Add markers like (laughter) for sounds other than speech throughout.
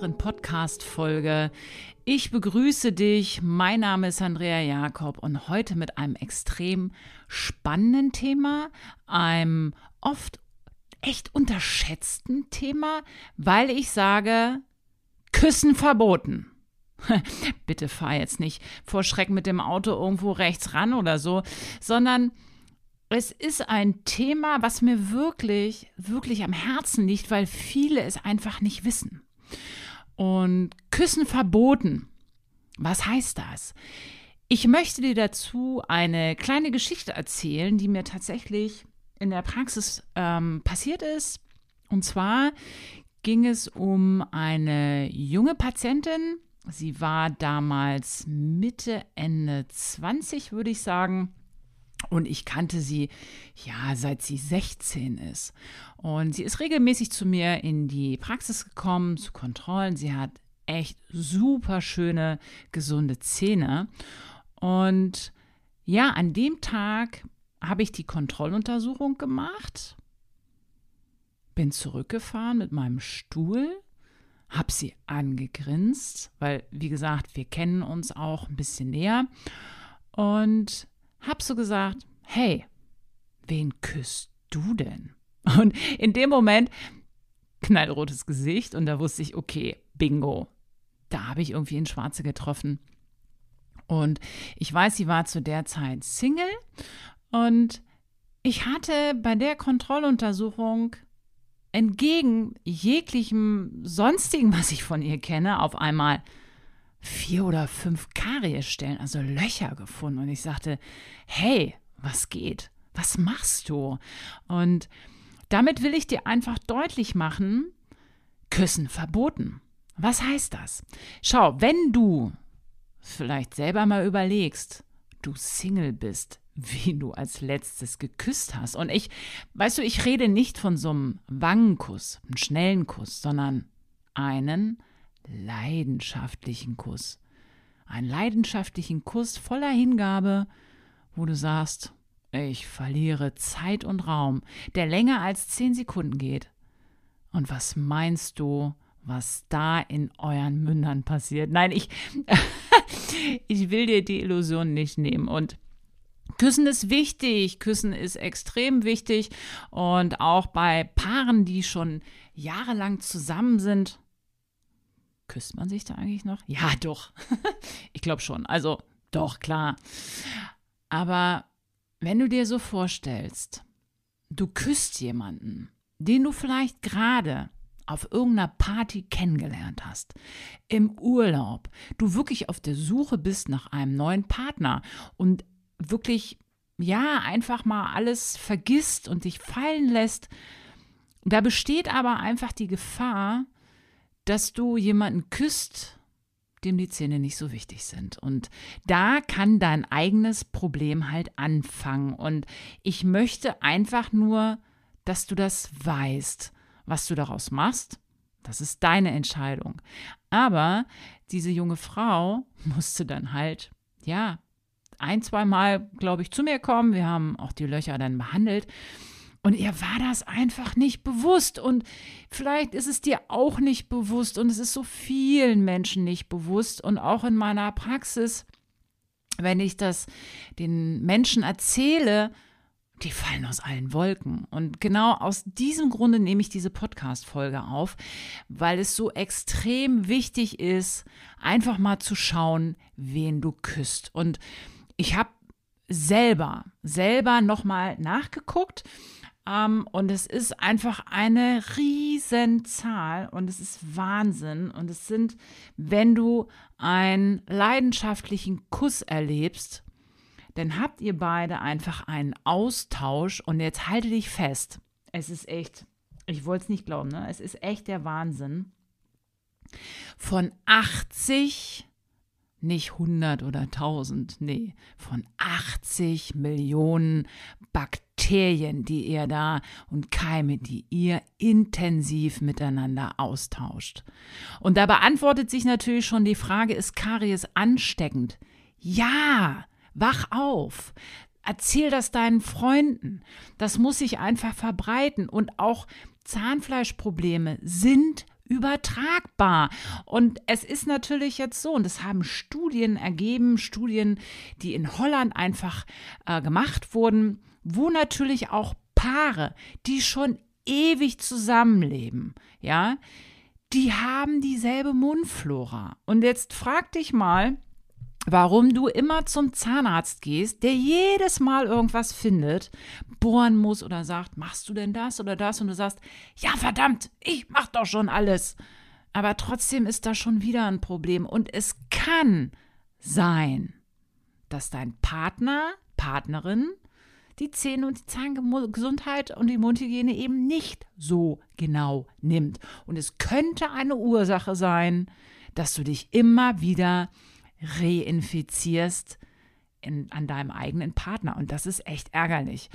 weiteren Podcast-Folge. Ich begrüße dich. Mein Name ist Andrea Jakob und heute mit einem extrem spannenden Thema, einem oft echt unterschätzten Thema, weil ich sage, Küssen verboten. (laughs) Bitte fahr jetzt nicht vor Schreck mit dem Auto irgendwo rechts ran oder so, sondern es ist ein Thema, was mir wirklich, wirklich am Herzen liegt, weil viele es einfach nicht wissen. Und Küssen verboten. Was heißt das? Ich möchte dir dazu eine kleine Geschichte erzählen, die mir tatsächlich in der Praxis ähm, passiert ist. Und zwar ging es um eine junge Patientin. Sie war damals Mitte, Ende 20, würde ich sagen. Und ich kannte sie, ja, seit sie 16 ist. Und sie ist regelmäßig zu mir in die Praxis gekommen, zu Kontrollen. Sie hat echt super schöne, gesunde Zähne. Und ja, an dem Tag habe ich die Kontrolluntersuchung gemacht, bin zurückgefahren mit meinem Stuhl, habe sie angegrinst, weil, wie gesagt, wir kennen uns auch ein bisschen näher. Und hab so gesagt, hey, wen küsst du denn? Und in dem Moment knallrotes Gesicht und da wusste ich, okay, bingo, da habe ich irgendwie einen Schwarze getroffen. Und ich weiß, sie war zu der Zeit Single und ich hatte bei der Kontrolluntersuchung entgegen jeglichem sonstigen, was ich von ihr kenne, auf einmal vier oder fünf Kariesstellen, also Löcher gefunden. Und ich sagte, hey, was geht? Was machst du? Und damit will ich dir einfach deutlich machen, Küssen verboten. Was heißt das? Schau, wenn du vielleicht selber mal überlegst, du Single bist, wie du als letztes geküsst hast. Und ich, weißt du, ich rede nicht von so einem Wangenkuss, einem schnellen Kuss, sondern einen leidenschaftlichen Kuss. Einen leidenschaftlichen Kuss voller Hingabe, wo du sagst, ich verliere Zeit und Raum, der länger als zehn Sekunden geht. Und was meinst du, was da in euren Mündern passiert? Nein, ich, (laughs) ich will dir die Illusion nicht nehmen. Und Küssen ist wichtig, Küssen ist extrem wichtig. Und auch bei Paaren, die schon jahrelang zusammen sind, Küsst man sich da eigentlich noch? Ja, (laughs) doch. ich glaube schon. Also, doch, klar. Aber wenn du dir so vorstellst, du küsst jemanden, den du vielleicht gerade auf irgendeiner Party kennengelernt hast, im Urlaub, du wirklich auf der Suche bist nach einem neuen Partner und wirklich, ja, einfach mal alles vergisst und dich fallen lässt, da besteht aber einfach die Gefahr, dass du jemanden küsst, dem die Zähne nicht so wichtig sind. Und da kann dein eigenes Problem halt anfangen. Und ich möchte einfach nur, dass du das weißt. Was du daraus machst, das ist deine Entscheidung. Aber diese junge Frau (laughs) musste dann halt, ja, ein, zwei Mal, glaube ich, zu mir kommen. Wir haben auch die Löcher dann behandelt. Und ihr war das einfach nicht bewusst. Und vielleicht ist es dir auch nicht bewusst. Und es ist so vielen Menschen nicht bewusst. Und auch in meiner Praxis, wenn ich das den Menschen erzähle, die fallen aus allen Wolken. Und genau aus diesem Grunde nehme ich diese Podcast-Folge auf, weil es so extrem wichtig ist, einfach mal zu schauen, wen du küsst. Und ich habe selber, selber nochmal nachgeguckt ähm, und es ist einfach eine Riesenzahl und es ist Wahnsinn. Und es sind, wenn du einen leidenschaftlichen Kuss erlebst, dann habt ihr beide einfach einen Austausch und jetzt halte dich fest. Es ist echt, ich wollte es nicht glauben, ne? Es ist echt der Wahnsinn. Von 80 nicht 100 oder 1000, nee, von 80 Millionen Bakterien, die ihr da und Keime, die ihr intensiv miteinander austauscht. Und da beantwortet sich natürlich schon die Frage, ist Karies ansteckend? Ja, wach auf. Erzähl das deinen Freunden. Das muss sich einfach verbreiten. Und auch Zahnfleischprobleme sind übertragbar. Und es ist natürlich jetzt so, und das haben Studien ergeben, Studien, die in Holland einfach äh, gemacht wurden, wo natürlich auch Paare, die schon ewig zusammenleben, ja, die haben dieselbe Mundflora. Und jetzt frag dich mal, warum du immer zum Zahnarzt gehst, der jedes Mal irgendwas findet, bohren muss oder sagt, machst du denn das oder das? Und du sagst, ja verdammt, ich mach doch schon alles. Aber trotzdem ist da schon wieder ein Problem. Und es kann sein, dass dein Partner, Partnerin, die Zähne und die Zahngesundheit und die Mundhygiene eben nicht so genau nimmt. Und es könnte eine Ursache sein, dass du dich immer wieder reinfizierst in, an deinem eigenen Partner. Und das ist echt ärgerlich.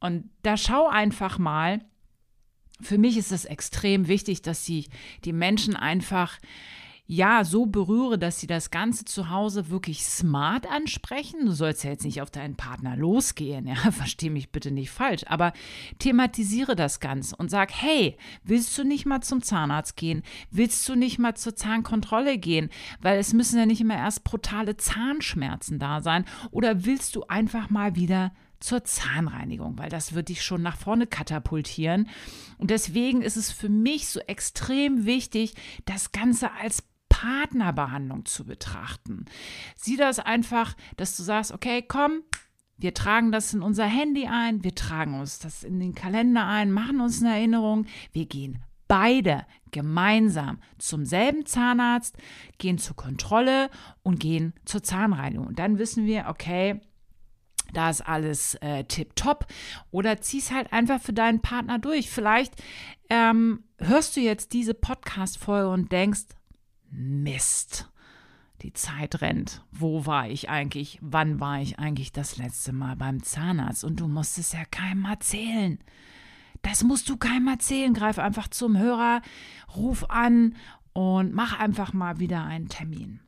Und da schau einfach mal, für mich ist es extrem wichtig, dass sie die Menschen einfach ja, so berühre, dass sie das Ganze zu Hause wirklich smart ansprechen. Du sollst ja jetzt nicht auf deinen Partner losgehen, ja, (laughs) versteh mich bitte nicht falsch, aber thematisiere das Ganze und sag, hey, willst du nicht mal zum Zahnarzt gehen? Willst du nicht mal zur Zahnkontrolle gehen? Weil es müssen ja nicht immer erst brutale Zahnschmerzen da sein. Oder willst du einfach mal wieder zur Zahnreinigung, weil das wird dich schon nach vorne katapultieren. Und deswegen ist es für mich so extrem wichtig, das Ganze als Partnerbehandlung zu betrachten. Sieh das einfach, dass du sagst, okay, komm, wir tragen das in unser Handy ein, wir tragen uns das in den Kalender ein, machen uns eine Erinnerung, wir gehen beide gemeinsam zum selben Zahnarzt, gehen zur Kontrolle und gehen zur Zahnreinigung. Und dann wissen wir, okay, da ist alles äh, tipptopp. Oder zieh's halt einfach für deinen Partner durch. Vielleicht ähm, hörst du jetzt diese Podcast-Folge und denkst, Mist. Die Zeit rennt. Wo war ich eigentlich? Wann war ich eigentlich das letzte Mal beim Zahnarzt? Und du musst es ja keinem erzählen. Das musst du keinem erzählen. Greif einfach zum Hörer, ruf an und mach einfach mal wieder einen Termin.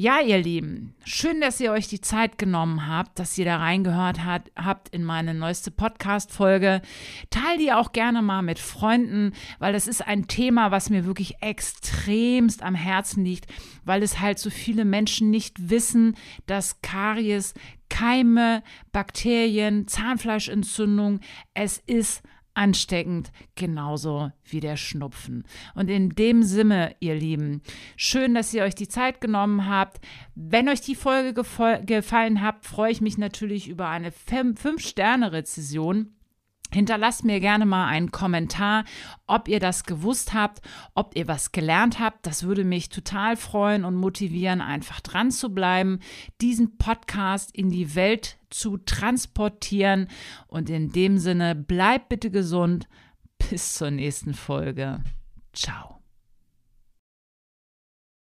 Ja, ihr Lieben, schön, dass ihr euch die Zeit genommen habt, dass ihr da reingehört hat, habt in meine neueste Podcast-Folge. Teil die auch gerne mal mit Freunden, weil das ist ein Thema, was mir wirklich extremst am Herzen liegt, weil es halt so viele Menschen nicht wissen, dass Karies, Keime, Bakterien, Zahnfleischentzündung, es ist ansteckend, genauso wie der Schnupfen. Und in dem Sinne, ihr Lieben, schön, dass ihr euch die Zeit genommen habt. Wenn euch die Folge gefallen hat, freue ich mich natürlich über eine 5-Sterne-Rezession. Hinterlasst mir gerne mal einen Kommentar, ob ihr das gewusst habt, ob ihr was gelernt habt. Das würde mich total freuen und motivieren, einfach dran zu bleiben, diesen Podcast in die Welt zu transportieren. Und in dem Sinne, bleibt bitte gesund. Bis zur nächsten Folge. Ciao.